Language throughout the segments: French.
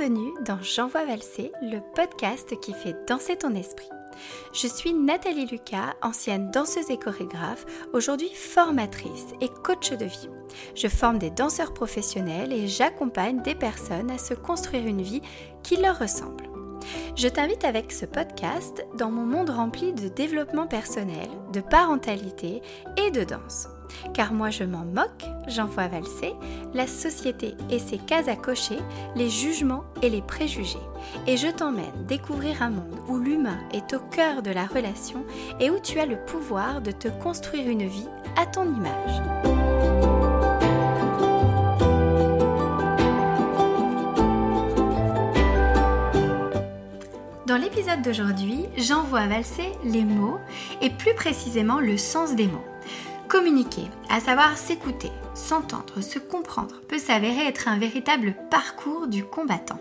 Bienvenue dans J'envoie valser, le podcast qui fait danser ton esprit. Je suis Nathalie Lucas, ancienne danseuse et chorégraphe, aujourd'hui formatrice et coach de vie. Je forme des danseurs professionnels et j'accompagne des personnes à se construire une vie qui leur ressemble. Je t'invite avec ce podcast dans mon monde rempli de développement personnel, de parentalité et de danse. Car moi je m'en moque, j'envoie valser la société et ses cases à cocher, les jugements et les préjugés. Et je t'emmène découvrir un monde où l'humain est au cœur de la relation et où tu as le pouvoir de te construire une vie à ton image. Dans l'épisode d'aujourd'hui, j'envoie valser les mots et plus précisément le sens des mots. Communiquer, à savoir s'écouter, s'entendre, se comprendre, peut s'avérer être un véritable parcours du combattant.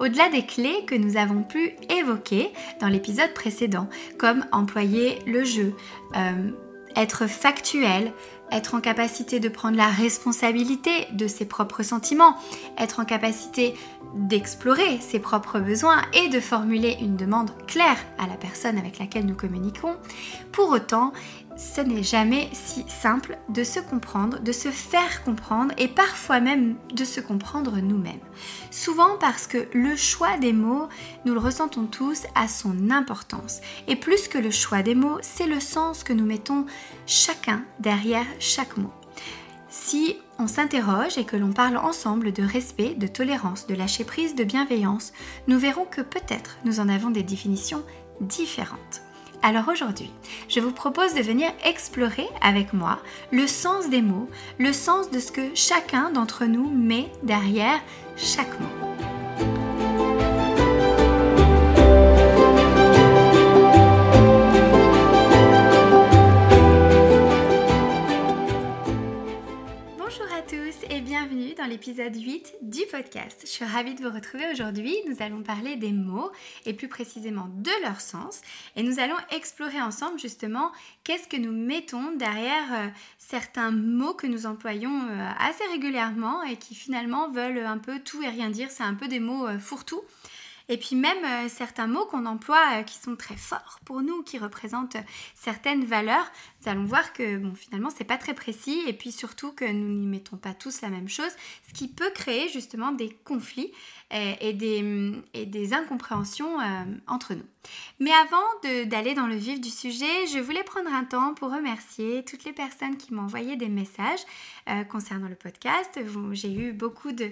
Au-delà des clés que nous avons pu évoquer dans l'épisode précédent, comme employer le jeu, euh, être factuel, être en capacité de prendre la responsabilité de ses propres sentiments, être en capacité d'explorer ses propres besoins et de formuler une demande claire à la personne avec laquelle nous communiquons, pour autant, ce n'est jamais si simple de se comprendre, de se faire comprendre et parfois même de se comprendre nous-mêmes. Souvent parce que le choix des mots, nous le ressentons tous, a son importance. Et plus que le choix des mots, c'est le sens que nous mettons chacun derrière chaque mot. Si on s'interroge et que l'on parle ensemble de respect, de tolérance, de lâcher prise, de bienveillance, nous verrons que peut-être nous en avons des définitions différentes. Alors aujourd'hui, je vous propose de venir explorer avec moi le sens des mots, le sens de ce que chacun d'entre nous met derrière chaque mot. L'épisode 8 du podcast. Je suis ravie de vous retrouver aujourd'hui. Nous allons parler des mots et plus précisément de leur sens. Et nous allons explorer ensemble justement qu'est-ce que nous mettons derrière euh, certains mots que nous employons euh, assez régulièrement et qui finalement veulent un peu tout et rien dire. C'est un peu des mots euh, fourre-tout. Et puis même certains mots qu'on emploie qui sont très forts pour nous, qui représentent certaines valeurs, nous allons voir que bon, finalement c'est pas très précis et puis surtout que nous n'y mettons pas tous la même chose, ce qui peut créer justement des conflits et, des, et des, incompréhensions euh, entre nous. Mais avant d'aller dans le vif du sujet, je voulais prendre un temps pour remercier toutes les personnes qui m'ont envoyé des messages euh, concernant le podcast. J'ai eu beaucoup de,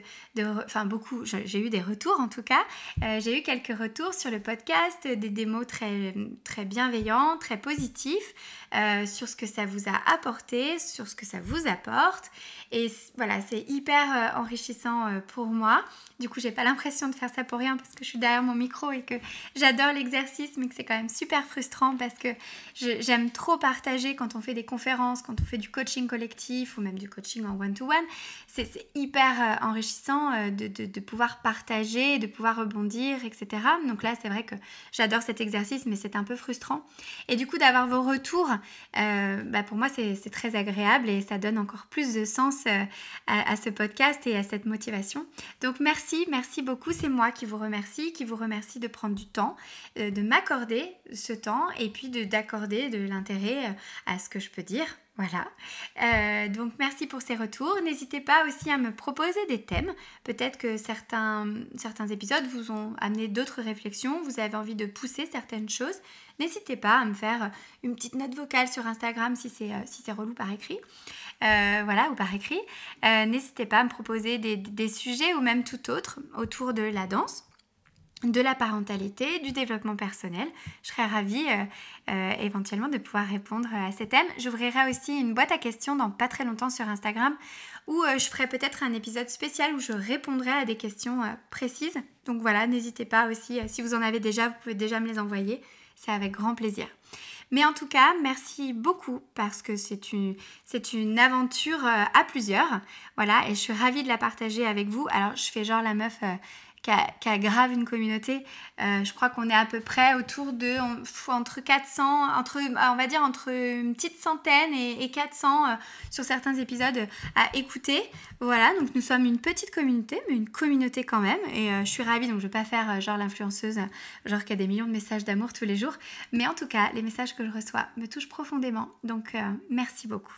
enfin beaucoup, j'ai eu des retours en tout cas. Euh, j'ai eu quelques retours sur le podcast, des, mots très, très bienveillants, très positifs. Euh, sur ce que ça vous a apporté, sur ce que ça vous apporte. Et voilà, c'est hyper euh, enrichissant euh, pour moi. Du coup, j'ai pas l'impression de faire ça pour rien parce que je suis derrière mon micro et que j'adore l'exercice, mais que c'est quand même super frustrant parce que j'aime trop partager quand on fait des conférences, quand on fait du coaching collectif ou même du coaching en one-to-one. C'est hyper enrichissant de, pouvoir partager, de pouvoir rebondir, etc. Donc là, c'est vrai que j'adore cet exercice, mais c'est un peu frustrant. Et du coup, d'avoir vos retours euh, bah, pour moi c'est très agréable et ça donne encore plus de sens euh, à, ce podcast et à cette motivation. Donc merci, merci beaucoup. C'est moi qui vous remercie, qui vous remercie de prendre du temps, euh, de m'accorder ce temps et puis d'accorder de, l'intérêt à ce que je peux dire. Voilà. donc merci pour ces retours. N'hésitez pas aussi à me proposer des thèmes. Peut-être que certains, épisodes vous ont amené d'autres réflexions. Vous avez envie de pousser certaines choses n'hésitez pas à me faire une petite note vocale sur Instagram si c'est euh, si relou par écrit. Euh, voilà, ou par écrit. Euh, n'hésitez pas à me proposer des, sujets ou même tout autre autour de la danse de la parentalité, du développement personnel. Je serais ravie éventuellement de pouvoir répondre à ces thèmes. J'ouvrirai aussi une boîte à questions dans pas très longtemps sur Instagram où je ferai peut-être un épisode spécial où je répondrai à des questions précises. Donc voilà, n'hésitez pas aussi, si vous en avez déjà, vous pouvez déjà me les envoyer. C'est avec grand plaisir. Mais en tout cas, merci beaucoup parce que c'est une, c'est une aventure euh, à plusieurs. Voilà, et je suis ravie de la partager avec vous. Alors, je fais genre la meuf euh, qui a, grave une communauté. Euh, je crois qu'on est à peu près autour de entre 400, entre, on va dire entre une petite centaine et, 400 euh, sur certains épisodes à écouter. Voilà, donc nous sommes une petite communauté, mais une communauté quand même. Et je suis ravie, donc je ne vais pas faire genre l'influenceuse, genre qui a des millions de messages d'amour tous les jours. Mais en tout cas, les messages que je reçois me touchent profondément. Donc merci beaucoup.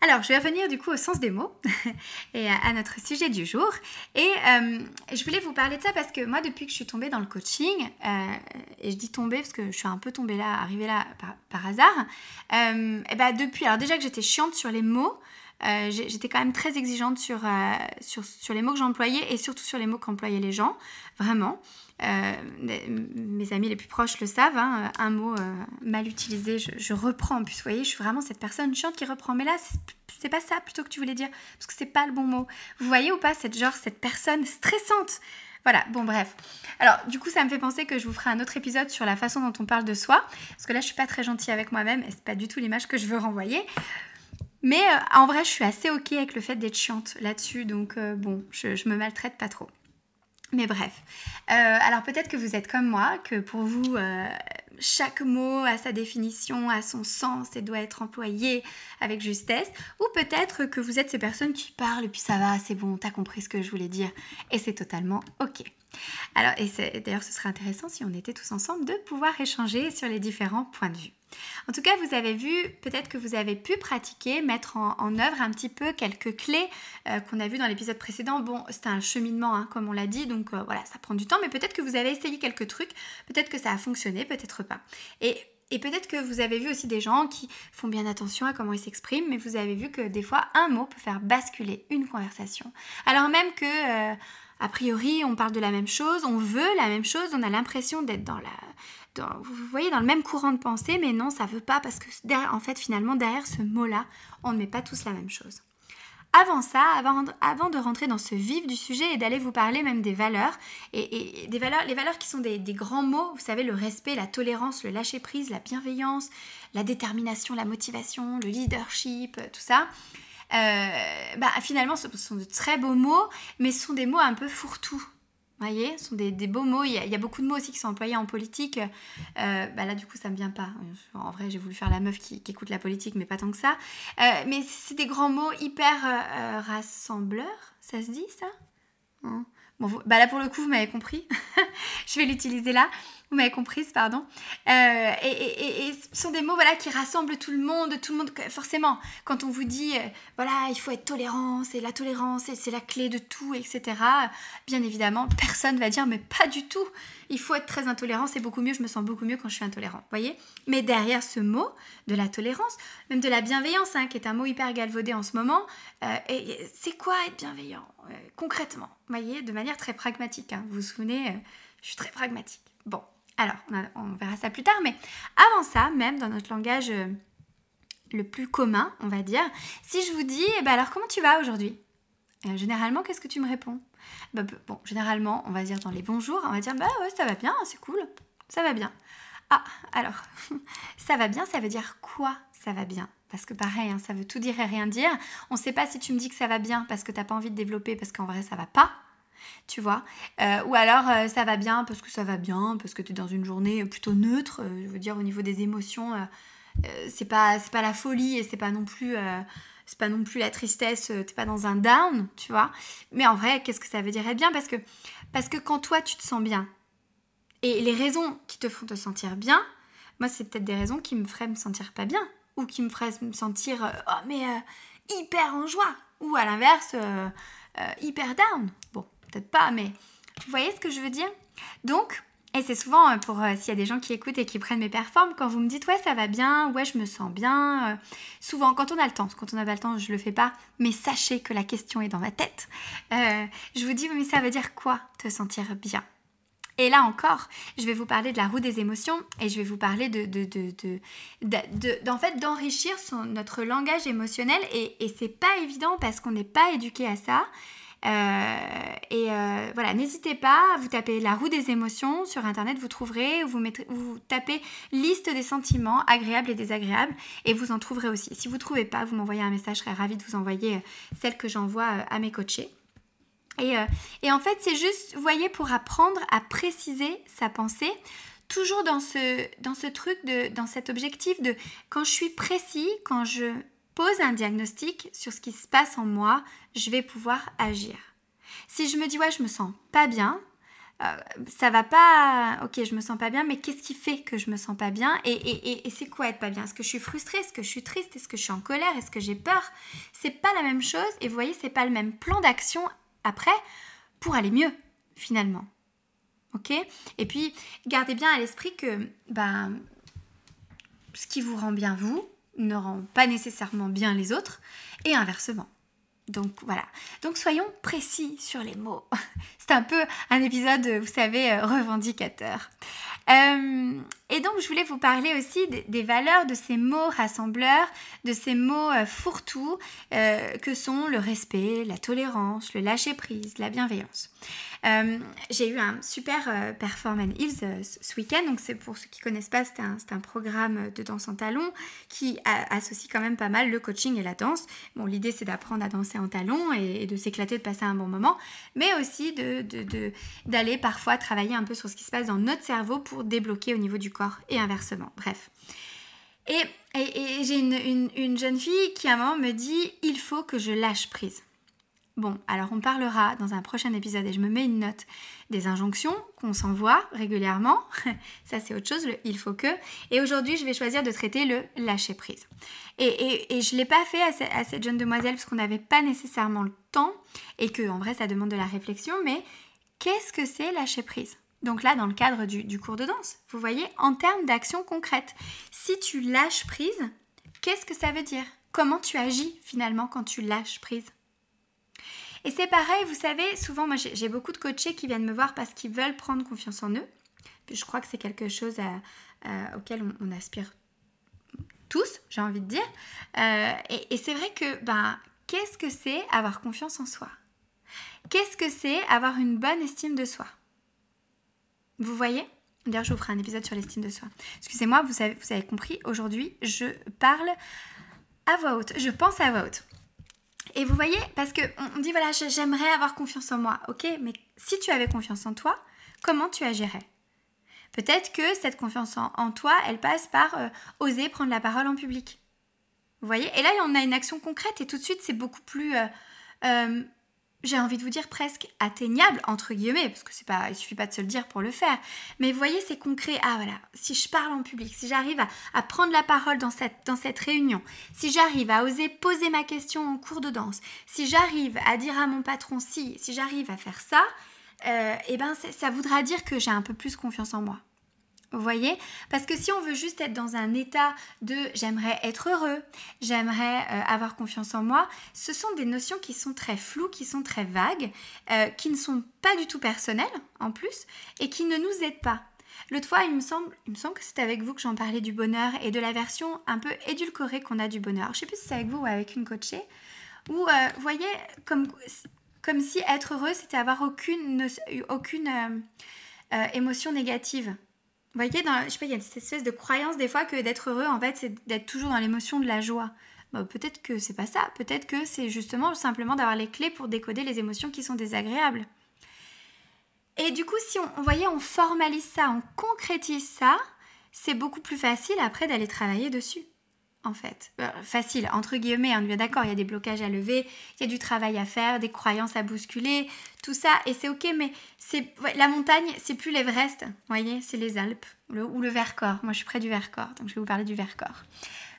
Alors, je vais revenir du coup au sens des mots et à, notre sujet du jour. Et euh, je voulais vous parler de ça parce que moi, depuis que je suis tombée dans le coaching, euh, et je dis tomber parce que je suis un peu tombée là, arrivée là par, hasard, euh, et ben depuis, alors déjà que j'étais chiante sur les mots, j'étais quand même très exigeante sur, sur, sur les mots que j'employais et surtout sur les mots qu'employaient les gens, vraiment. Euh, mes amis les plus proches le savent, hein, un mot euh, mal utilisé, je, reprends. En vous voyez, je suis vraiment cette personne chiante qui reprend. Mais là, c'est pas ça plutôt que tu voulais dire, parce que c'est pas le bon mot. Vous voyez ou pas cette genre, cette personne stressante? Voilà, bon bref. Alors du coup ça me fait penser que je vous ferai un autre épisode sur la façon dont on parle de soi, parce que là je suis pas très gentille avec moi-même et c'est pas du tout l'image que je veux renvoyer. Mais euh, en vrai je suis assez ok avec le fait d'être chiante là-dessus, donc bon, je, je me maltraite pas trop. Mais bref, euh, alors peut-être que vous êtes comme moi, que pour vous, euh, chaque mot a sa définition, a son sens et doit être employé avec justesse, ou peut-être que vous êtes ces personnes qui parlent et puis ça va, c'est bon, t'as compris ce que je voulais dire, et c'est totalement ok. Alors, et d'ailleurs, ce serait intéressant si on était tous ensemble de pouvoir échanger sur les différents points de vue. En tout cas, vous avez vu, peut-être que vous avez pu pratiquer, mettre en, œuvre un petit peu quelques clés euh, qu'on a vues dans l'épisode précédent. Bon, c'était un cheminement, hein, comme on l'a dit, donc euh, voilà, ça prend du temps, mais peut-être que vous avez essayé quelques trucs, peut-être que ça a fonctionné, peut-être pas. Et et peut-être que vous avez vu aussi des gens qui font bien attention à comment ils s'expriment, mais vous avez vu que des fois, un mot peut faire basculer une conversation. Alors même que, euh, a priori, on parle de la même chose, on veut la même chose, on a l'impression d'être dans la, le même courant de pensée, mais non, ça veut pas parce que, en fait, finalement, derrière ce mot-là, on ne met pas tous la même chose. Avant ça, avant, de rentrer dans ce vif du sujet et d'aller vous parler même des valeurs, et, des valeurs, les valeurs qui sont des, grands mots, vous savez, le respect, la tolérance, le lâcher-prise, la bienveillance, la détermination, la motivation, le leadership, tout ça, bah, finalement, ce sont de très beaux mots, mais ce sont des mots un peu fourre-tout voyez, ce sont des, beaux mots. Il y, a, beaucoup de mots aussi qui sont employés en politique. Euh, bah là, du coup, ça me vient pas. En vrai, j'ai voulu faire la meuf qui, écoute la politique, mais pas tant que ça. Euh, mais c'est des grands mots hyper euh, rassembleurs. Ça se dit, ça? Hein? Bon, bah là, pour le coup, vous m'avez compris. Je vais l'utiliser là. Vous m'avez comprise, pardon. Euh, et, ce sont des mots voilà, qui rassemblent tout le monde, tout le monde. Forcément, quand on vous dit, euh, voilà, il faut être tolérant, c'est la tolérance, c'est la clé de tout, etc. Bien évidemment, personne va dire, mais pas du tout. Il faut être très intolérant, c'est beaucoup mieux, je me sens beaucoup mieux quand je suis intolérant. voyez Mais derrière ce mot de la tolérance, même de la bienveillance, hein, qui est un mot hyper galvaudé en ce moment, euh, c'est quoi être bienveillant concrètement voyez De manière très pragmatique. Hein. Vous vous souvenez, je suis très pragmatique. Bon, alors, on, verra ça plus tard, mais avant ça, même dans notre langage euh, le plus commun, on va dire, si je vous dis, eh ben alors comment tu vas aujourd'hui? Euh, Généralement, qu'est-ce que tu me réponds? Bah, Bon, généralement, on va dire dans les bonjours, on va dire, bah ouais, ça va bien, c'est cool, ça va bien. Ah, alors, ça va bien, ça veut dire quoi ça va bien? Parce que pareil, hein, ça veut tout dire et rien dire. On ne sait pas si tu me dis que ça va bien parce que tu n'as pas envie de développer, parce qu'en vrai ça va pas tu vois. Euh, ou alors euh, ça va bien parce que ça va bien, parce que tu es dans une journée plutôt neutre, euh, je veux dire au niveau des émotions, c'est pas c'est pas la folie et c'est pas non plus c'est pas non plus la tristesse, t'es pas dans un down, tu vois. Mais en vrai, qu'est-ce que ça veut dire être bien? Parce que parce que quand toi tu te sens bien et les raisons qui te font te sentir bien, moi c'est peut-être des raisons qui me feraient me sentir pas bien ou qui me feraient me sentir oh mais hyper en joie ou à l'inverse hyper down. Peut-être pas, mais vous voyez ce que je veux dire? Donc, et c'est souvent euh, pour euh, s'il y a des gens qui écoutent et qui prennent mes performances, quand vous me dites ouais ça va bien, ouais je me sens bien, euh, souvent quand on a le temps, quand on n'a pas le temps je le fais pas, mais sachez que la question est dans ma tête. je vous dis mais ça veut dire quoi te sentir bien? Et là encore, je vais vous parler de la roue des émotions et je vais vous parler de, de, fait, d'enrichir notre langage émotionnel. Et, et c'est pas évident parce qu'on n'est pas éduqué à ça. Euh, et euh, voilà, n'hésitez pas, vous tapez la roue des émotions sur internet, vous trouverez, vous, mettrez, vous tapez liste des sentiments agréables et désagréables et vous en trouverez aussi. Si vous ne trouvez pas, vous m'envoyez un message, je serais ravie de vous envoyer euh, celle que j'envoie à mes coachés. Et, et en fait, c'est juste, vous voyez, pour apprendre à préciser sa pensée, toujours dans ce, dans ce truc, de, dans cet objectif de quand je suis précis, quand je pose un diagnostic sur ce qui se passe en moi, je vais pouvoir agir. Si je me dis ouais, je me sens pas bien, euh, ça va pas. Ok, je me sens pas bien, mais qu'est-ce qui fait que je me sens pas bien Et, et, et, c'est quoi être pas bien? Est-ce que je suis frustrée? Est-ce que je suis triste? Est-ce que je suis en colère? Est-ce que j'ai peur? C'est pas la même chose. Et vous voyez, c'est pas le même plan d'action après pour aller mieux finalement. Ok? Et puis, gardez bien à l'esprit que ben, ce qui vous rend bien vous ne rend pas nécessairement bien les autres, et inversement. Donc voilà. Donc soyons précis sur les mots. C'est un peu un épisode, vous savez, euh, revendicateur. Euh, et donc, je voulais vous parler aussi des, valeurs de ces mots rassembleurs, de ces mots euh, fourre-tout, que sont le respect, la tolérance, le lâcher-prise, la bienveillance. J'ai eu un super Performance Hills ce week-end, donc c'est pour ceux qui ne connaissent pas, c'est un, programme de danse en talons qui associe quand même pas mal le coaching et la danse. Bon, l'idée c'est d'apprendre à danser en talons et, de s'éclater, de passer un bon moment, mais aussi d'aller parfois travailler un peu sur ce qui se passe dans notre cerveau pour débloquer au niveau du et inversement. Bref. Et, j'ai une, une, jeune fille qui à un moment me dit il faut que je lâche prise. Bon, alors on parlera dans un prochain épisode et je me mets une note des injonctions qu'on s'envoie régulièrement. Ça c'est autre chose, le il faut que. Et aujourd'hui je vais choisir de traiter le lâcher prise. Et, et je ne l'ai pas fait à, cette jeune demoiselle parce qu'on n'avait pas nécessairement le temps et que en vrai ça demande de la réflexion, mais qu'est-ce que c'est lâcher prise? Donc là, dans le cadre du, cours de danse, vous voyez, en termes d'action concrète, si tu lâches prise, qu'est-ce que ça veut dire? Comment tu agis finalement quand tu lâches prise? Et c'est pareil, vous savez, souvent, moi j'ai beaucoup de coachés qui viennent me voir parce qu'ils veulent prendre confiance en eux. je crois que c'est quelque chose auquel on, aspire tous, j'ai envie de dire. Euh, et, c'est vrai que, ben, qu'est-ce que c'est avoir confiance en soi? Qu'est-ce que c'est avoir une bonne estime de soi? Vous voyez? D'ailleurs, je vous ferai un épisode sur l'estime de soi. Excusez-moi, vous avez, compris, aujourd'hui, je parle à voix haute. Je pense à voix haute. Et vous voyez, parce qu'on dit, voilà, j'aimerais avoir confiance en moi. Ok, mais si tu avais confiance en toi, comment tu agirais? Peut-être que cette confiance en, toi, elle passe par euh, oser prendre la parole en public. Vous voyez? Et là, on a une action concrète et tout de suite, c'est beaucoup plus euh, euh, j'ai envie de vous dire presque atteignable entre guillemets parce que c'est pas il suffit pas de se le dire pour le faire. Mais voyez c'est concret. Ah voilà. Si je parle en public si j'arrive à, prendre la parole dans cette dans réunion si j'arrive à oser poser ma question en cours de danse si j'arrive à dire à mon patron si si j'arrive à faire ça euh, et eh ben ça voudra dire que j'ai un peu plus confiance en moi vous voyez? Parce que si on veut juste être dans un état de j'aimerais être heureux, j'aimerais euh, avoir confiance en moi, ce sont des notions qui sont très floues, qui sont très vagues, euh, qui ne sont pas du tout personnelles en plus et qui ne nous aident pas. L'autre fois, il me semble, il me semble que c'était avec vous que j'en parlais du bonheur et de la version un peu édulcorée qu'on a du bonheur. Je sais plus si c'est avec vous ou avec une coachée. Où, euh, vous voyez, comme, comme si être heureux, c'était avoir aucune, aucune émotion négative. Vous voyez, dans, je sais pas, il y a cette espèce de croyance des fois que d'être heureux, en fait, c'est d'être toujours dans l'émotion de la joie. Bah, peut-être que c'est pas ça. Peut-être que c'est justement simplement d'avoir les clés pour décoder les émotions qui sont désagréables. Et du coup, si on, voyait, on formalise ça, on concrétise ça, c'est beaucoup plus facile après d'aller travailler dessus en fait. Euh, facile, entre guillemets, on est d'accord, il y a des blocages à lever, il y a du travail à faire, des croyances à bousculer, tout ça, et c'est ok, mais c'est la montagne, c'est plus l'Everest, vous voyez, c'est les Alpes, ou le Vercors. Moi, je suis près du Vercors, donc je vais vous parler du Vercors.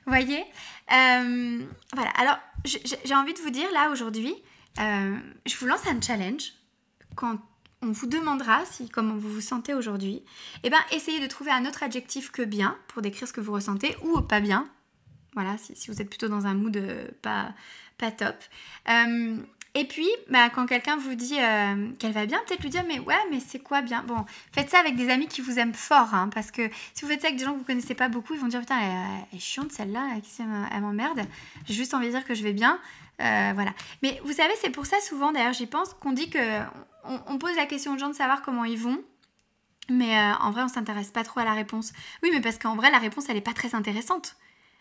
Voyez euh, Voilà, alors, j'ai envie de vous dire, là, aujourd'hui, euh, je vous lance un challenge, quand on vous demandera si comment vous vous sentez aujourd'hui, eh ben essayez de trouver un autre adjectif que bien pour décrire ce que vous ressentez ou pas bien voilà, si, vous êtes plutôt dans un mood euh, pas, pas top. Euh, et puis, bah, quand quelqu'un vous dit euh, qu'elle va bien, peut-être lui dire mais ouais, mais c'est quoi bien? Bon, faites ça avec des amis qui vous aiment fort, hein, parce que si vous faites ça avec des gens que vous connaissez pas beaucoup, ils vont dire putain, elle, est chiante celle-là, elle m'emmerde. J'ai juste envie de dire que je vais bien. voilà. Mais vous savez, c'est pour ça souvent, d'ailleurs, j'y pense, qu'on dit que on, pose la question aux gens de savoir comment ils vont. Mais en vrai, on s'intéresse pas trop à la réponse. Oui, mais parce qu'en vrai, la réponse, elle est pas très intéressante.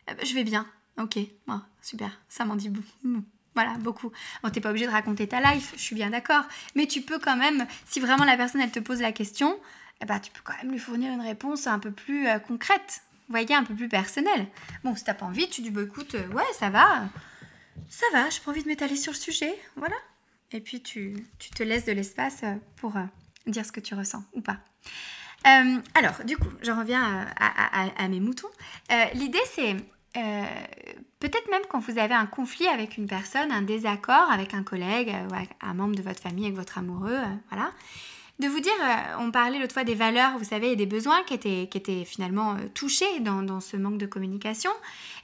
Euh, je vais bien. Ok, super, ça m'en dit beaucoup. Voilà, beaucoup. Bon, t'es pas obligé de raconter ta life, je suis bien d'accord. Mais tu peux quand même, si vraiment la personne, elle te pose la question, eh ben, tu peux quand même lui fournir une réponse un peu plus euh, concrète, voyez, un peu plus personnelle. Bon, si t'as pas envie, tu dis, bah écoute, euh, ouais, ça va, ça va, j'ai pas envie de m'étaler sur le sujet, voilà. Et puis tu, tu te laisses de l'espace euh, pour dire ce que tu ressens ou pas. alors, du coup, je reviens à mes moutons. L'idée, c'est peut-être même quand vous avez un conflit avec une personne, un désaccord avec un collègue ou un membre de votre famille, avec votre amoureux, voilà de vous dire, euh, on parlait l'autre fois des valeurs, vous savez, et des besoins qui étaient, qui étaient finalement euh, touchés dans, ce manque de communication.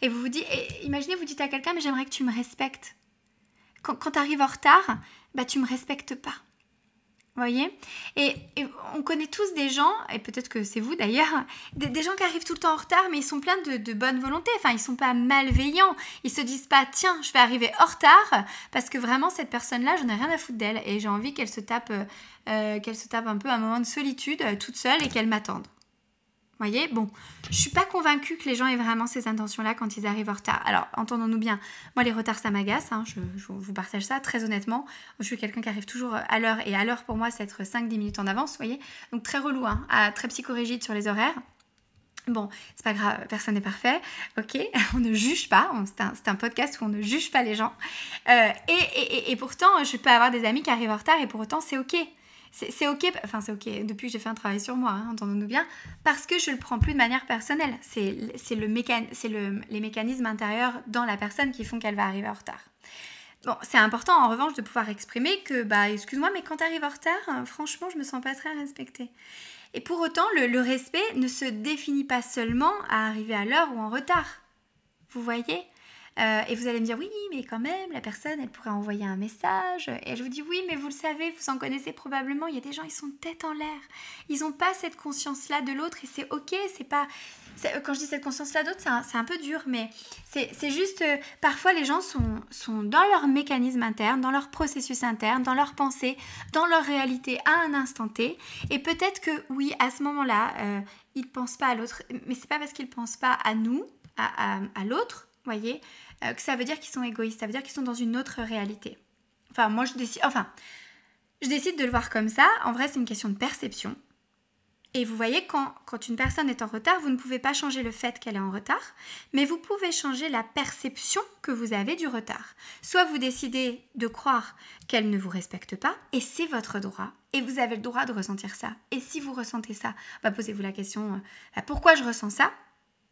Et vous vous dites, imaginez, vous dites à quelqu'un, mais j'aimerais que tu me respectes. Quand, quand tu arrives en retard, bah tu me respectes pas voyez et, on connaît tous des gens, et peut-être que c'est vous d'ailleurs, des, gens qui arrivent tout le temps en retard, mais ils sont pleins de, bonne volonté. Enfin, ils sont pas malveillants. Ils se disent pas, tiens, je vais arriver en retard parce que vraiment cette personne-là, j'en ai rien à foutre d'elle et j'ai envie qu'elle se tape, euh, qu'elle se tape un peu un moment de solitude euh, toute seule et qu'elle m'attende voyez Bon, je suis pas convaincue que les gens aient vraiment ces intentions-là quand ils arrivent en retard. Alors, entendons-nous bien, moi les retards ça m'agace, hein, je, vous partage ça très honnêtement. Je suis quelqu'un qui arrive toujours à l'heure et à l'heure pour moi c'est être 5-10 minutes en avance, voyez Donc très relou, hein, très psychorigide sur les horaires. Bon, c'est pas grave, personne n'est parfait, ok On ne juge pas, c'est un, podcast où on ne juge pas les gens. Euh, et, et pourtant, je peux avoir des amis qui arrivent en retard et pour autant c'est ok c'est ok, enfin c'est ok, depuis que j'ai fait un travail sur moi, hein, entendons-nous bien, parce que je le prends plus de manière personnelle. C'est le, le les mécanismes intérieurs dans la personne qui font qu'elle va arriver en retard. Bon, c'est important en revanche de pouvoir exprimer que, bah, excuse-moi, mais quand tu arrives en retard, hein, franchement, je me sens pas très respectée. Et pour autant, le respect ne se définit pas seulement à arriver à l'heure ou en retard. Vous voyez? Euh, et vous allez me dire, oui, mais quand même, la personne, elle pourrait envoyer un message. Et je vous dis, oui, mais vous le savez, vous en connaissez probablement. Il y a des gens, ils sont tête en l'air. Ils n'ont pas cette conscience-là de l'autre et c'est ok. C'est pas. Quand je dis cette conscience-là d'autre, c'est un, peu dur, mais c'est juste. Euh, parfois, les gens sont, sont dans leur mécanisme interne, dans leur processus interne, dans leur pensée, dans leur réalité à un instant T. Et peut-être que, oui, à ce moment-là, euh, ils ne pensent pas à l'autre. Mais c'est pas parce qu'ils ne pensent pas à nous, à, à, à l'autre, voyez, euh, que ça veut dire qu'ils sont égoïstes, ça veut dire qu'ils sont dans une autre réalité. Enfin, moi je décide, enfin, je décide de le voir comme ça. En vrai, c'est une question de perception. Et vous voyez, quand, quand, une personne est en retard, vous ne pouvez pas changer le fait qu'elle est en retard, mais vous pouvez changer la perception que vous avez du retard. Soit vous décidez de croire qu'elle ne vous respecte pas, et c'est votre droit, et vous avez le droit de ressentir ça. Et si vous ressentez ça, bah, posez-vous la question, euh, pourquoi je ressens ça?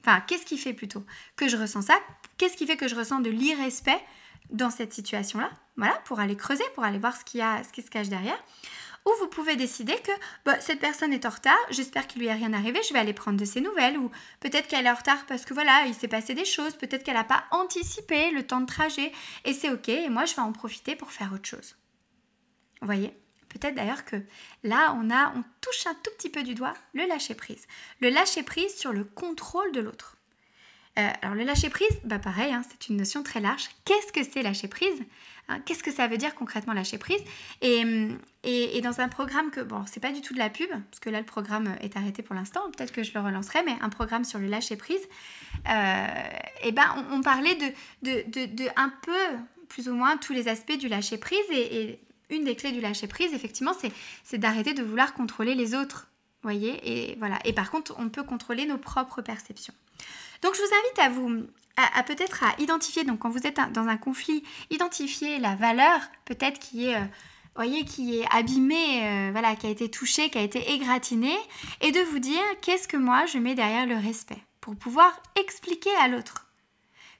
Enfin, qu'est-ce qui fait plutôt que je ressens ça? Qu'est-ce qui fait que je ressens de l'irrespect dans cette situation-là? Voilà, pour aller creuser, pour aller voir ce, qui a, ce qui se cache derrière. Ou vous pouvez décider que bah, cette personne est en retard, j'espère qu'il lui est rien arrivé, je vais aller prendre de ses nouvelles. Ou peut-être qu'elle est en retard parce que voilà, il s'est passé des choses, peut-être qu'elle n'a pas anticipé le temps de trajet. Et c'est ok, et moi je vais en profiter pour faire autre chose. Vous voyez? D'ailleurs que là, on, a, on touche un tout petit peu du doigt le lâcher-prise. Le lâcher-prise sur le contrôle de l'autre. Euh, alors le lâcher-prise, bah pareil, hein, c'est une notion très large. Qu'est-ce que c'est lâcher-prise hein, Qu'est-ce que ça veut dire concrètement lâcher-prise? Et, et, dans un programme que, bon, c'est pas du tout de la pub, parce que là le programme est arrêté pour l'instant, peut-être que je le relancerai, mais un programme sur le lâcher-prise, euh, et ben on, parlait de, de, de, de, un peu, plus ou moins, tous les aspects du lâcher-prise et une des clés du lâcher prise, effectivement, c'est d'arrêter de vouloir contrôler les autres. Voyez Et par contre, on peut contrôler nos propres perceptions. Donc, je vous invite à vous, à, peut-être identifier. Donc, quand vous êtes dans un conflit, identifier la valeur, peut-être qui est, euh, abîmée, euh, voilà, qui a été touchée, qui a été égratignée, et de vous dire qu'est-ce que moi je mets derrière le respect pour pouvoir expliquer à l'autre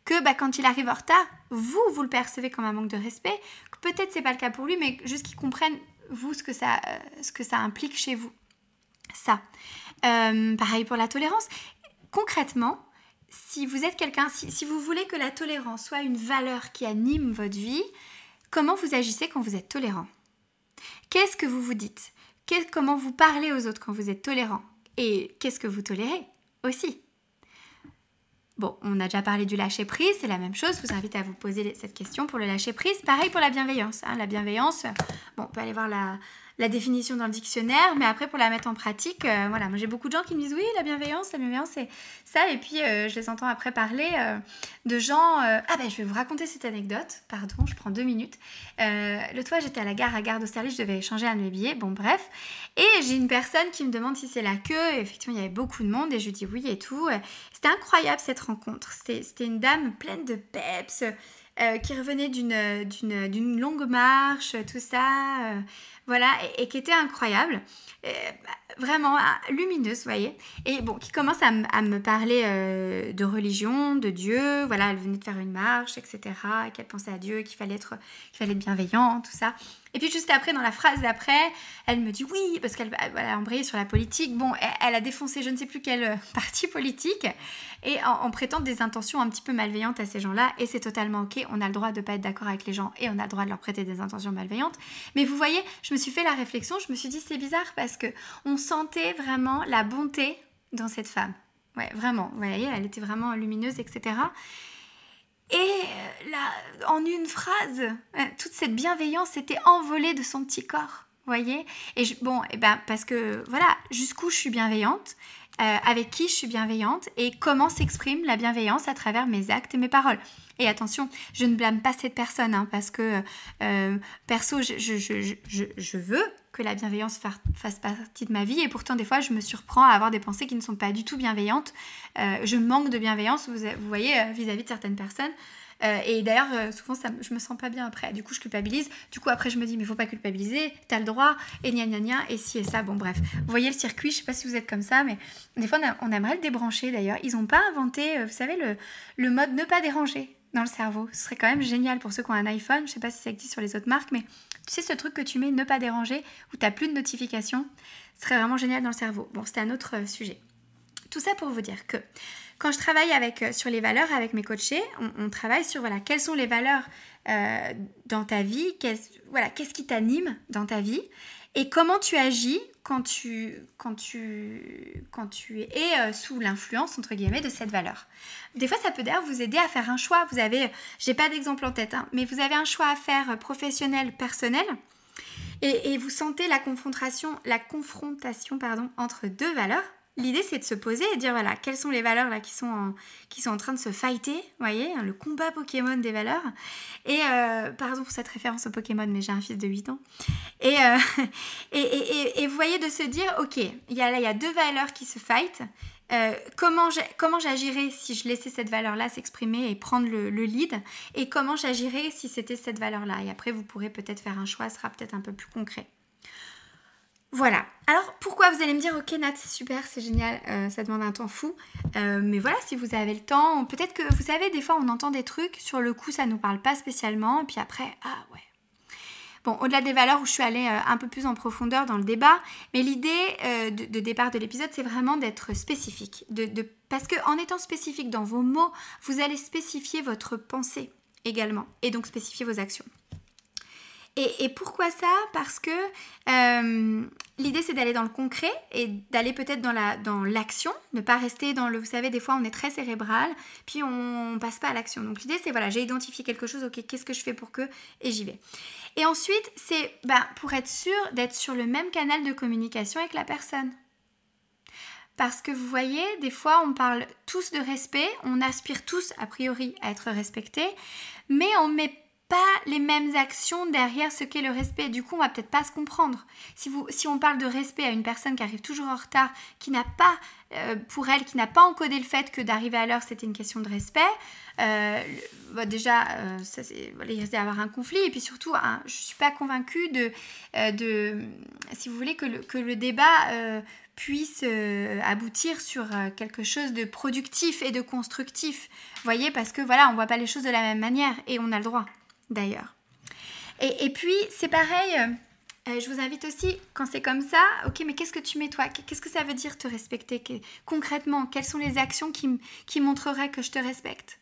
que bah, quand il arrive en retard, vous, vous le percevez comme un manque de respect, que peut-être c'est pas le cas pour lui, mais juste qu'il comprenne, vous, ce que, ça, euh, implique chez vous. Ça. Euh, pareil pour la tolérance. Concrètement, si vous êtes quelqu'un, si, vous voulez que la tolérance soit une valeur qui anime votre vie, comment vous agissez quand vous êtes tolérant? Qu'est-ce que vous vous dites? Comment vous parlez aux autres quand vous êtes tolérant? Et qu'est-ce que vous tolérez aussi? Bon, on a déjà parlé du lâcher prise, c'est la même chose. Je vous invite à vous poser cette question pour le lâcher prise. Pareil pour la bienveillance. Hein. La bienveillance, bon, on peut aller voir la, la définition dans le dictionnaire, mais après pour la mettre en pratique, euh, voilà, moi j'ai beaucoup de gens qui me disent oui, la bienveillance, la bienveillance c'est ça, et puis euh, je les entends après parler euh, de gens, ah ben je vais vous raconter cette anecdote, pardon, je prends deux minutes. le toit, j'étais à la gare, à Gare d'Austerlitz, je devais changer un de mes billets, bon bref, et j'ai une personne qui me demande si c'est la queue, et effectivement il y avait beaucoup de monde, et je lui dis oui et tout. C'était incroyable cette rencontre, c'était une dame pleine de peps, qui revenait d'une longue marche, tout ça voilà, et, qui était incroyable, euh, vraiment ah, lumineuse, vous voyez, et bon, qui commence à, me parler euh, de religion, de Dieu, voilà, elle venait de faire une marche, etc., qu'elle pensait à Dieu, qu'il fallait être, qu'il fallait être bienveillant, tout ça. Et puis juste après, dans la phrase d'après, elle me dit oui, parce qu'elle a embrayé sur la politique. Bon, elle, a défoncé je ne sais plus quel euh, parti politique, et en, prêtant des intentions un petit peu malveillantes à ces gens-là, et c'est totalement ok, on a le droit de ne pas être d'accord avec les gens, et on a le droit de leur prêter des intentions malveillantes. Mais vous voyez, je me suis fait la réflexion, je me suis dit c'est bizarre parce que on sentait vraiment la bonté dans cette femme. Ouais, vraiment, vous voyez, elle était vraiment lumineuse, etc. Et euh, là, en une phrase, euh, toute cette bienveillance s'était envolée de son petit corps. Voyez Et bon, et eh ben parce que voilà, jusqu'où je suis bienveillante, euh, avec qui je suis bienveillante et comment s'exprime la bienveillance à travers mes actes et mes paroles. Et attention, je ne blâme pas cette personne hein, parce que perso, je, veux que la bienveillance fasse partie de ma vie et pourtant des fois je me surprends à avoir des pensées qui ne sont pas du tout bienveillantes. je manque de bienveillance, vous, voyez, vis-à-vis -vis de certaines personnes. Euh, et d'ailleurs, euh, souvent, ça, je me sens pas bien après. Du coup, je culpabilise. Du coup, après, je me dis, mais faut pas culpabiliser, t'as le droit, et gna gna gna, et si et ça. Bon, bref. Vous voyez le circuit, je sais pas si vous êtes comme ça, mais des fois, on, aimerait le débrancher d'ailleurs. Ils ont pas inventé, euh, vous savez, le, le mode ne pas déranger dans le cerveau. Ce serait quand même génial pour ceux qui ont un iPhone. Je sais pas si ça existe sur les autres marques, mais tu sais, ce truc que tu mets ne pas déranger, où tu plus de notifications, ce serait vraiment génial dans le cerveau. Bon, c'était un autre sujet. Tout ça pour vous dire que quand je travaille avec, euh, sur les valeurs avec mes coachés, on, travaille sur voilà, quelles sont les valeurs euh, dans ta vie, voilà, qu'est-ce qui t'anime dans ta vie et comment tu agis quand tu, quand tu, quand tu es euh, sous l'influence, entre guillemets, de cette valeur. Des fois, ça peut d'ailleurs vous aider à faire un choix. Vous avez, j'ai pas d'exemple en tête, hein, mais vous avez un choix à faire professionnel, personnel, et, et vous sentez la confrontation, la confrontation pardon, entre deux valeurs L'idée, c'est de se poser et dire, voilà, quelles sont les valeurs là qui sont en, qui sont en train de se fighter, voyez, hein, le combat Pokémon des valeurs. Et, euh, pardon pour cette référence au Pokémon, mais j'ai un fils de 8 ans. Euh, et, et, et, vous voyez, de se dire, ok, il y a, là, il y a deux valeurs qui se fight. Euh, comment j'agirais si je laissais cette valeur-là s'exprimer et prendre le, le, lead? Et comment j'agirais si c'était cette valeur-là? Et après, vous pourrez peut-être faire un choix, ce sera peut-être un peu plus concret. Voilà. Alors pourquoi vous allez me dire, ok Nat, c'est super, c'est génial, euh, ça demande un temps fou. Euh, mais voilà, si vous avez le temps, peut-être que vous savez, des fois on entend des trucs, sur le coup ça ne nous parle pas spécialement, et puis après, ah ouais. Bon, au-delà des valeurs où je suis allée euh, un peu plus en profondeur dans le débat, mais l'idée de, départ de l'épisode, c'est vraiment d'être spécifique. Parce qu'en étant spécifique dans vos mots, vous allez spécifier votre pensée également, et donc spécifier vos actions. Et, pourquoi ça? Parce que l'idée c'est d'aller dans le concret et d'aller peut-être dans la dans l'action, ne pas rester dans le. Vous savez, des fois on est très cérébral, puis on, passe pas à l'action. Donc l'idée c'est voilà, j'ai identifié quelque chose, ok, qu'est-ce que je fais pour que et j'y vais. Et ensuite c'est ben, pour être sûr d'être sur le même canal de communication avec la personne. Parce que vous voyez, des fois on parle tous de respect, on aspire tous a priori à être respectés, mais on met les mêmes actions derrière ce qu'est le respect. Du coup, on va peut-être pas se comprendre. Si, vous, si on parle de respect à une personne qui arrive toujours en retard, qui n'a pas, euh, pour elle, qui n'a pas encodé le fait que d'arriver à l'heure, c'était une question de respect, euh, bah, déjà, euh, ça, il risque d'avoir un conflit. Et puis surtout, hein, je suis pas convaincue de, si vous voulez, que le, que le débat puisse aboutir sur quelque chose de productif et de constructif. Voyez, parce que voilà, on voit pas les choses de la même manière et on a le droit d'ailleurs. Et, puis, c'est pareil, euh, je vous invite aussi, quand c'est comme ça, ok, mais qu'est-ce que tu mets toi? Qu'est-ce que ça veut dire te respecter? Concrètement, quelles sont les actions qui, qui montreraient que je te respecte?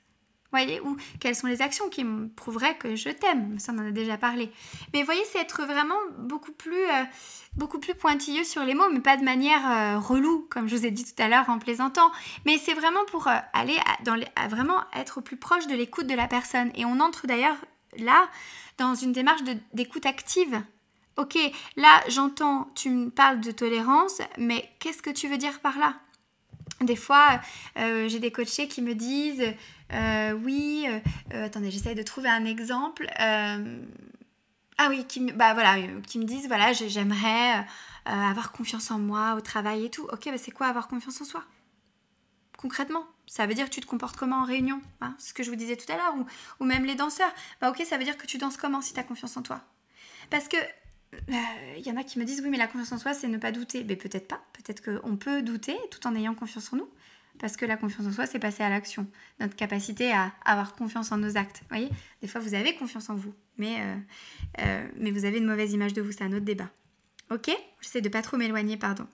Voyez, ou quelles sont les actions qui me prouveraient que je t'aime, ça on en a déjà parlé. Mais voyez, c'est être vraiment beaucoup plus, euh, beaucoup plus pointilleux sur les mots, mais pas de manière euh, relou, comme je vous ai dit tout à l'heure en plaisantant. Mais c'est vraiment pour aller dans vraiment être au plus proche de l'écoute de la personne. Et on entre d'ailleurs là dans une démarche d'écoute active. ok, là j'entends, tu me parles de tolérance, mais qu'est-ce que tu veux dire par là? Des fois, euh, j'ai des coachés qui me disent, euh, oui, euh, attendez, j'essaie de trouver un exemple. ah oui, qui, bah, voilà, qui me disent, voilà, j'aimerais avoir confiance en moi au travail et tout. Ok, bah, c'est quoi avoir confiance en soi? Concrètement, ça veut dire que tu te comportes comment en réunion hein, Ce que je vous disais tout à l'heure, ou, même les danseurs. Bah ok, ça veut dire que tu danses comment si tu as confiance en toi? Parce que il euh, y en a qui me disent oui mais la confiance en soi c'est ne pas douter. Mais peut-être pas. Peut-être qu'on peut douter tout en ayant confiance en nous. Parce que la confiance en soi c'est passer à l'action. Notre capacité à avoir confiance en nos actes. Vous voyez? Des fois vous avez confiance en vous. Mais, euh, euh, mais vous avez une mauvaise image de vous. C'est un autre débat. Ok? J'essaie de pas trop m'éloigner, pardon.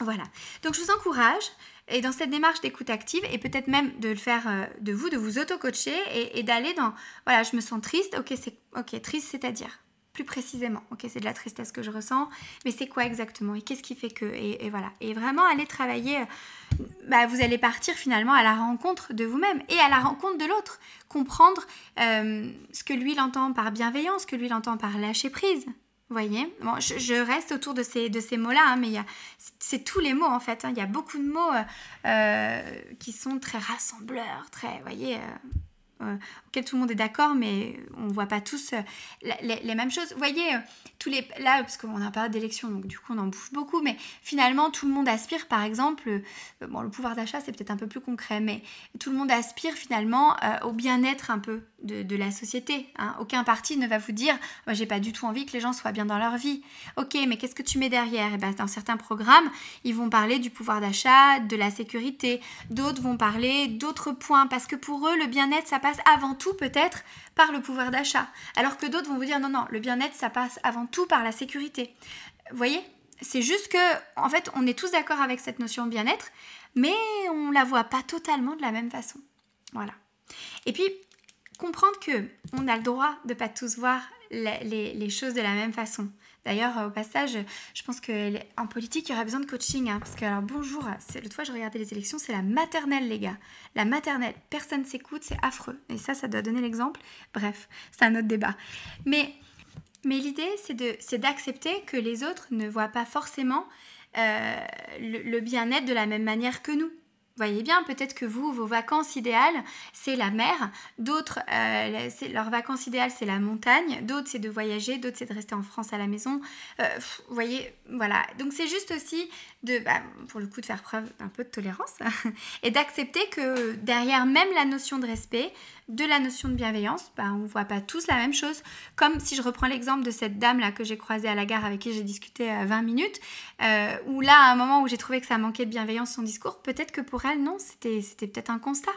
Voilà. Donc je vous encourage et dans cette démarche d'écoute active et peut-être même de le faire de vous, de vous auto-coacher et, d'aller dans voilà, je me sens triste. OK, c'est OK, triste c'est-à-dire plus précisément. Ok, c'est de la tristesse que je ressens, mais c'est quoi exactement et qu'est-ce qui fait que et, voilà. Et vraiment aller travailler. Euh, bah, vous allez partir finalement à la rencontre de vous-même et à la rencontre de l'autre. Comprendre euh, ce que lui il entend par bienveillance, ce que lui il entend par lâcher prise. Voyez je, reste autour de ces, mots-là, hein, mais c'est tous les mots en fait. Hein. Il y a beaucoup de mots euh, qui sont très rassembleurs, très, voyez, euh, auquel tout le monde est d'accord, mais on ne voit pas tous euh, les, mêmes choses. Vous voyez, euh, tous les, là, parce qu'on a pas d'élection, donc du coup on en bouffe beaucoup, mais finalement tout le monde aspire, par exemple, bon, le pouvoir d'achat c'est peut-être un peu plus concret, mais tout le monde aspire finalement au bien-être un peu de, la société. Hein. Aucun parti ne va vous dire, j'ai pas du tout envie que les gens soient bien dans leur vie. Ok, mais qu'est-ce que tu mets derrière? Et eh ben, Dans certains programmes, ils vont parler du pouvoir d'achat, de la sécurité, d'autres vont parler d'autres points, parce que pour eux, le bien-être, ça passe avant tout peut-être par le pouvoir d'achat. Alors que d'autres vont vous dire non, non, le bien-être, ça passe avant tout par la sécurité. Vous voyez? C'est juste que, en fait, on est tous d'accord avec cette notion de bien-être, mais on la voit pas totalement de la même façon. Voilà. Et puis, comprendre que on a le droit de pas tous voir les choses de la même façon. D'ailleurs, euh, au passage, je pense qu'en politique, il y aura besoin de coaching. Hein, parce que, alors, bonjour, l'autre fois, je regardais les élections, c'est la maternelle, les gars. La maternelle, personne s'écoute, c'est affreux. Et ça, ça doit donner l'exemple. Bref, c'est un autre débat. Mais, mais l'idée, c'est d'accepter que les autres ne voient pas forcément euh, le bien-être de la même manière que nous voyez bien, peut-être que vous, vos vacances idéales, c'est la mer, d'autres, euh, leurs vacances idéales, c'est la montagne, d'autres, c'est de voyager, d'autres, c'est de rester en France à la maison. Euh, voyez, voilà. Donc, c'est juste aussi de, bah, pour le coup, de faire preuve d'un peu de tolérance et d'accepter que derrière même la notion de respect, de la notion de bienveillance, bah, on ne voit pas tous la même chose. Comme si je reprends l'exemple de cette dame-là que j'ai croisée à la gare avec qui j'ai discuté 20 euh, minutes, euh, où là, à un moment où j'ai trouvé que ça manquait de bienveillance son discours, peut-être que pour elle, non, c'était peut-être un constat.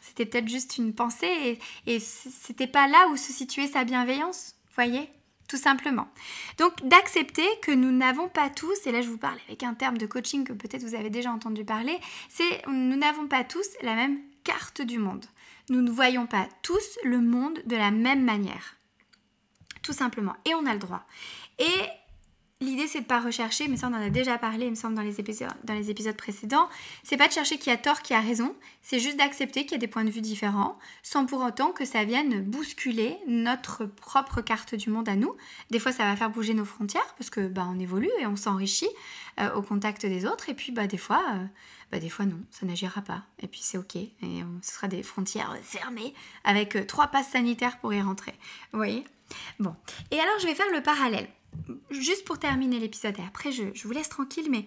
C'était peut-être juste une pensée et, et c'était pas là où se situait sa bienveillance, voyez tout simplement. Donc d'accepter que nous n'avons pas tous, et là je vous parle avec un terme de coaching que peut-être vous avez déjà entendu parler, c'est nous n'avons pas tous la même carte du monde. Nous ne voyons pas tous le monde de la même manière. Tout simplement. Et on a le droit. Et l'idée c'est de pas rechercher, mais ça on en a déjà parlé, il me semble, dans les épisodes, dans les épisodes précédents, c'est pas de chercher qui a tort, qui a raison, c'est juste d'accepter qu'il y a des points de vue différents, sans pour autant que ça vienne bousculer notre propre carte du monde à nous. Des fois ça va faire bouger nos frontières, parce que bah, on évolue et on s'enrichit euh, au contact des autres, et puis bah, des fois... Euh, bah, des fois non, ça n'agira pas. Et puis c'est ok. Et ce sera des frontières fermées avec euh, trois passes sanitaires pour y rentrer. Vous voyez? Bon. Et alors je vais faire le parallèle juste pour terminer l'épisode, et après je, vous laisse tranquille, mais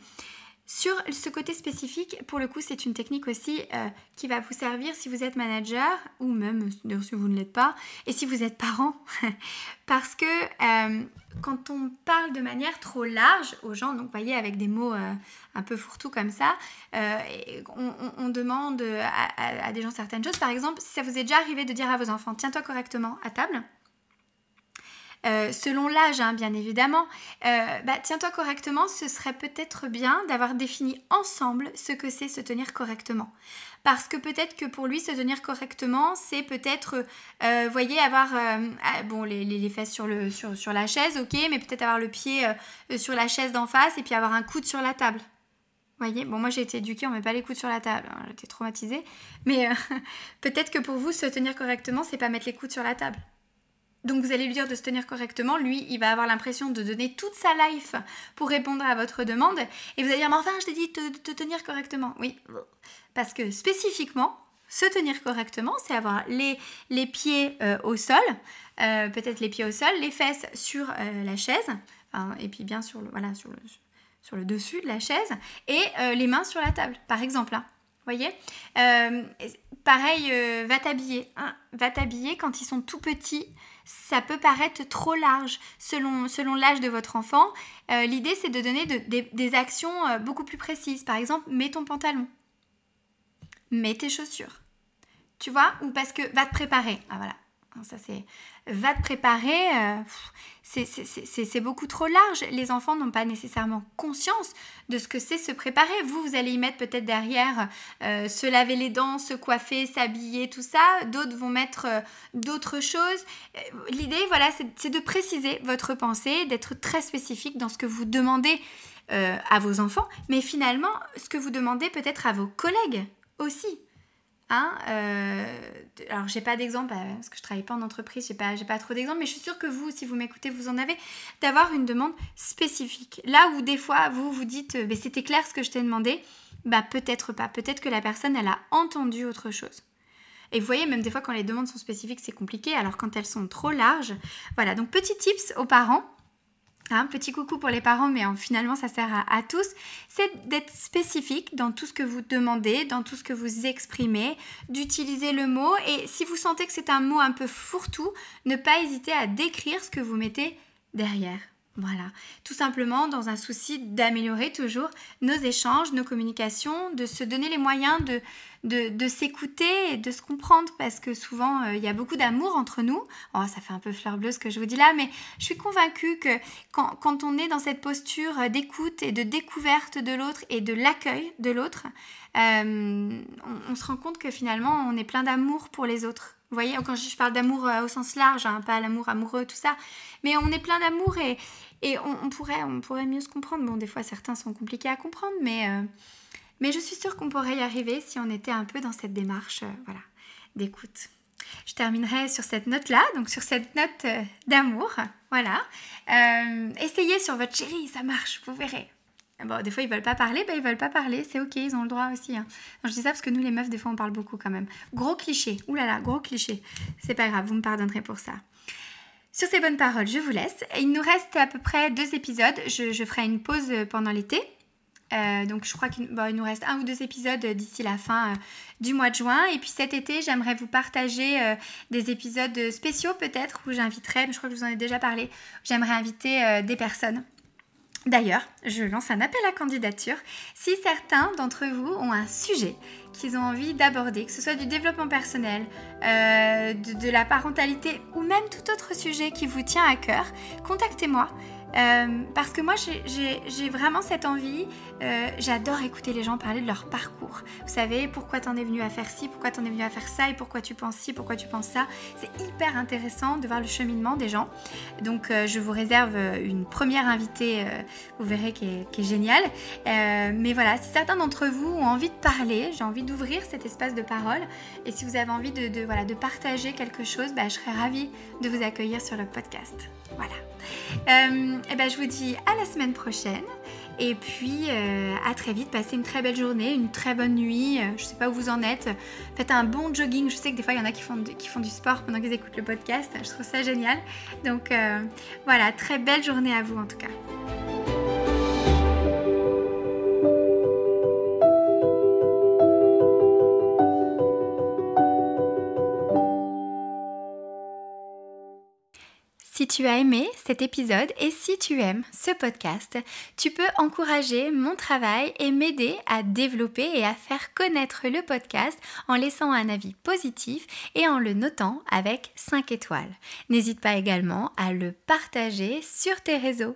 sur ce côté spécifique, pour le coup, c'est une technique aussi euh, qui va vous servir si vous êtes manager ou même si vous ne l'êtes pas et si vous êtes parent. Parce que euh, quand on parle de manière trop large aux gens, donc vous voyez, avec des mots euh, un peu fourre-tout comme ça, on, demande à, à des gens certaines choses. Par exemple, si ça vous est déjà arrivé de dire à vos enfants Tiens-toi correctement à table euh, selon l'âge, hein, bien évidemment, euh, bah, tiens-toi correctement, ce serait peut-être bien d'avoir défini ensemble ce que c'est se tenir correctement. Parce que peut-être que pour lui, se tenir correctement, c'est peut-être, euh, voyez, avoir ah, bon, les, fesses sur, le, sur, sur, la chaise, ok, mais peut-être avoir le pied sur la chaise d'en face et puis avoir un coude sur la table. Voyez, bon moi j'ai été éduquée, on met pas les coudes sur la table, hein, j'étais traumatisée, mais peut-être que pour vous se tenir correctement, c'est pas mettre les coudes sur la table Donc vous allez lui dire de se tenir correctement, lui il va avoir l'impression de donner toute sa life pour répondre à votre demande et vous allez dire mais enfin je t'ai dit de te tenir correctement. Oui, parce que spécifiquement, se tenir correctement, c'est avoir les, les pieds euh, au sol, euh, peut-être les pieds au sol, les fesses sur euh, la chaise, et puis bien sur le, voilà, sur le, sur le dessus de la chaise, et les mains sur la table, par exemple. Hein. voyez? Pareil, va t'habiller. Hein. Va t'habiller quand ils sont tout petits ça peut paraître trop large selon, selon l'âge de votre enfant. Euh, l'idée, c'est de donner des, actions euh, beaucoup plus précises. Par exemple, mets ton pantalon, mets tes chaussures. Tu vois? Ou parce que va te préparer. Ah voilà, ça c'est va te préparer, euh, c'est beaucoup trop large. Les enfants n'ont pas nécessairement conscience de ce que c'est se préparer. Vous, vous allez y mettre peut-être derrière euh, se laver les dents, se coiffer, s'habiller, tout ça. D'autres vont mettre euh, d'autres choses. L'idée, voilà, c'est de préciser votre pensée, d'être très spécifique dans ce que vous demandez à vos enfants, mais finalement, ce que vous demandez peut-être à vos collègues aussi. Hein, euh, alors j'ai pas d'exemple euh, parce que je travaille pas en entreprise, j'ai pas, pas trop d'exemples, mais je suis sûre que vous, si vous m'écoutez, vous en avez, d'avoir une demande spécifique. Là où des fois vous vous dites, euh, c'était clair ce que je t'ai demandé, bah peut-être pas, peut-être que la personne elle a entendu autre chose. Et vous voyez, même des fois quand les demandes sont spécifiques, c'est compliqué, alors quand elles sont trop larges, voilà. Donc petit tips aux parents un petit coucou pour les parents, mais finalement ça sert à, tous, c'est d'être spécifique dans tout ce que vous demandez, dans tout ce que vous exprimez, d'utiliser le mot et si vous sentez que c'est un mot un peu fourre-tout, ne pas hésiter à décrire ce que vous mettez derrière. Voilà, tout simplement dans un souci d'améliorer toujours nos échanges, nos communications, de se donner les moyens de, s'écouter et de se comprendre parce que souvent euh, il y a beaucoup d'amour entre nous. Oh, ça fait un peu fleur bleue ce que je vous dis là, mais je suis convaincue que quand, on est dans cette posture d'écoute et de découverte de l'autre et de l'accueil de l'autre, euh, on, se rend compte que finalement on est plein d'amour pour les autres. Vous voyez, quand je parle d'amour euh, au sens large, hein, pas l'amour amoureux, tout ça, mais on est plein d'amour et, on, pourrait, on pourrait mieux se comprendre. Bon, des fois certains sont compliqués à comprendre, mais mais je suis sûre qu'on pourrait y arriver si on était un peu dans cette démarche euh, voilà, d'écoute. Je terminerai sur cette note-là, donc sur cette note euh, d'amour. Voilà. Euh, essayez sur votre chérie, ça marche, vous verrez. Bon, des fois, ils veulent pas parler, ben ils veulent pas parler, c'est ok, ils ont le droit aussi. Hein. je dis ça parce que nous, les meufs, des fois, on parle beaucoup quand même. Gros cliché, oulala, là là, gros cliché. C'est pas grave, vous me pardonnerez pour ça. Sur ces bonnes paroles, je vous laisse. Il nous reste à peu près deux épisodes. je ferai une pause pendant l'été euh, donc je crois qu'il nous reste un ou deux épisodes d'ici la fin euh, du mois de juin. Et puis cet été, j'aimerais vous partager euh, des épisodes spéciaux peut-être où j'inviterai, je crois que je vous en ai déjà parlé, j'aimerais inviter des personnes. D'ailleurs, je lance un appel à candidature. Si certains d'entre vous ont un sujet qu'ils ont envie d'aborder, que ce soit du développement personnel, de, la parentalité ou même tout autre sujet qui vous tient à cœur, contactez-moi. Euh, parce que moi, j'ai vraiment cette envie. Euh, j'adore écouter les gens parler de leur parcours. Vous savez, pourquoi t'en es venu à faire ci, pourquoi t'en es venu à faire ça, et pourquoi tu penses ci, pourquoi tu penses ça. C'est hyper intéressant de voir le cheminement des gens. Donc, euh, je vous réserve une première invitée, vous verrez, qui est, géniale. mais voilà, si certains d'entre vous ont envie de parler, j'ai envie d'ouvrir cet espace de parole. Et si vous avez envie de, voilà, de partager quelque chose, bah, je serais ravie de vous accueillir sur le podcast. Voilà. Et ben, je vous dis à la semaine prochaine. Et puis euh, à très vite, passez une très belle journée, une très bonne nuit. Euh, je sais pas où vous en êtes. Faites un bon jogging. Je sais que des fois il y en a qui font, qui font du sport pendant qu'ils écoutent le podcast. Je trouve ça génial. Donc voilà, très belle journée à vous en tout cas. Si tu as aimé cet épisode et si tu aimes ce podcast, tu peux encourager mon travail et m'aider à développer et à faire connaître le podcast en laissant un avis positif et en le notant avec 5 étoiles. N'hésite pas également à le partager sur tes réseaux